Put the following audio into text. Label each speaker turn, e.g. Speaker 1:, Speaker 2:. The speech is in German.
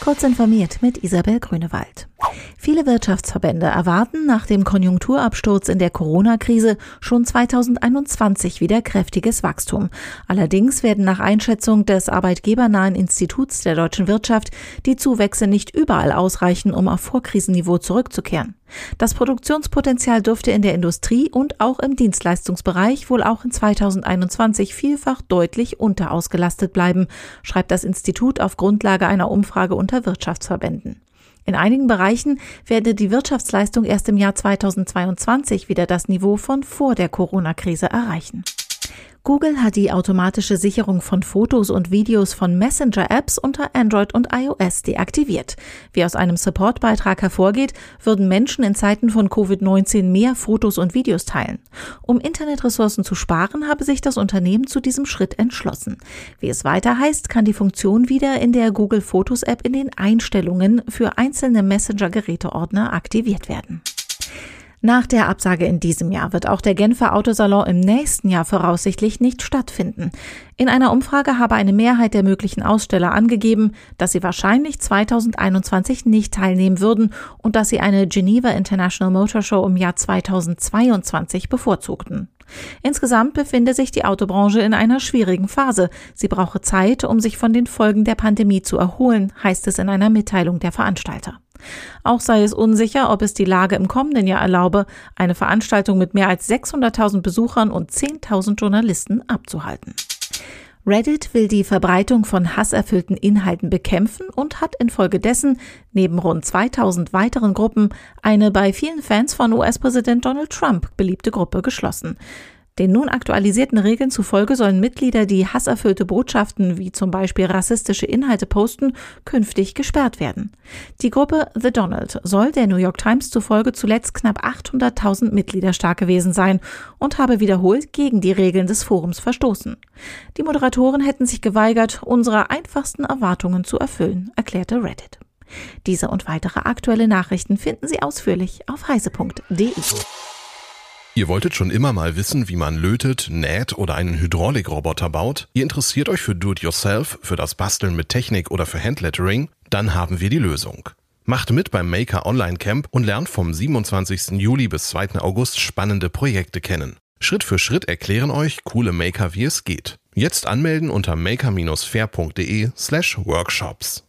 Speaker 1: Kurz informiert mit Isabel Grünewald. Viele Wirtschaftsverbände erwarten nach dem Konjunkturabsturz in der Corona-Krise schon 2021 wieder kräftiges Wachstum. Allerdings werden nach Einschätzung des arbeitgebernahen Instituts der deutschen Wirtschaft die Zuwächse nicht überall ausreichen, um auf Vorkrisenniveau zurückzukehren. Das Produktionspotenzial dürfte in der Industrie und auch im Dienstleistungsbereich wohl auch in 2021 vielfach deutlich unterausgelastet bleiben, schreibt das Institut auf Grundlage einer Umfrage unter Wirtschaftsverbänden. In einigen Bereichen werde die Wirtschaftsleistung erst im Jahr 2022 wieder das Niveau von vor der Corona-Krise erreichen. Google hat die automatische Sicherung von Fotos und Videos von Messenger-Apps unter Android und iOS deaktiviert. Wie aus einem Supportbeitrag hervorgeht, würden Menschen in Zeiten von Covid-19 mehr Fotos und Videos teilen. Um Internetressourcen zu sparen, habe sich das Unternehmen zu diesem Schritt entschlossen. Wie es weiter heißt, kann die Funktion wieder in der Google Fotos App in den Einstellungen für einzelne Messenger-Geräteordner aktiviert werden. Nach der Absage in diesem Jahr wird auch der Genfer Autosalon im nächsten Jahr voraussichtlich nicht stattfinden. In einer Umfrage habe eine Mehrheit der möglichen Aussteller angegeben, dass sie wahrscheinlich 2021 nicht teilnehmen würden und dass sie eine Geneva International Motor Show im Jahr 2022 bevorzugten. Insgesamt befinde sich die Autobranche in einer schwierigen Phase. Sie brauche Zeit, um sich von den Folgen der Pandemie zu erholen, heißt es in einer Mitteilung der Veranstalter. Auch sei es unsicher, ob es die Lage im kommenden Jahr erlaube, eine Veranstaltung mit mehr als 600.000 Besuchern und 10.000 Journalisten abzuhalten. Reddit will die Verbreitung von hasserfüllten Inhalten bekämpfen und hat infolgedessen neben rund 2000 weiteren Gruppen eine bei vielen Fans von US-Präsident Donald Trump beliebte Gruppe geschlossen. Den nun aktualisierten Regeln zufolge sollen Mitglieder, die hasserfüllte Botschaften wie zum Beispiel rassistische Inhalte posten, künftig gesperrt werden. Die Gruppe The Donald soll der New York Times zufolge zuletzt knapp 800.000 Mitglieder stark gewesen sein und habe wiederholt gegen die Regeln des Forums verstoßen. Die Moderatoren hätten sich geweigert, unsere einfachsten Erwartungen zu erfüllen, erklärte Reddit. Diese und weitere aktuelle Nachrichten finden Sie ausführlich auf heise.de.
Speaker 2: Ihr wolltet schon immer mal wissen, wie man lötet, näht oder einen Hydraulikroboter baut? Ihr interessiert euch für Do-it-yourself, für das Basteln mit Technik oder für Handlettering? Dann haben wir die Lösung. Macht mit beim Maker Online Camp und lernt vom 27. Juli bis 2. August spannende Projekte kennen. Schritt für Schritt erklären euch coole Maker, wie es geht. Jetzt anmelden unter maker-fair.de slash workshops.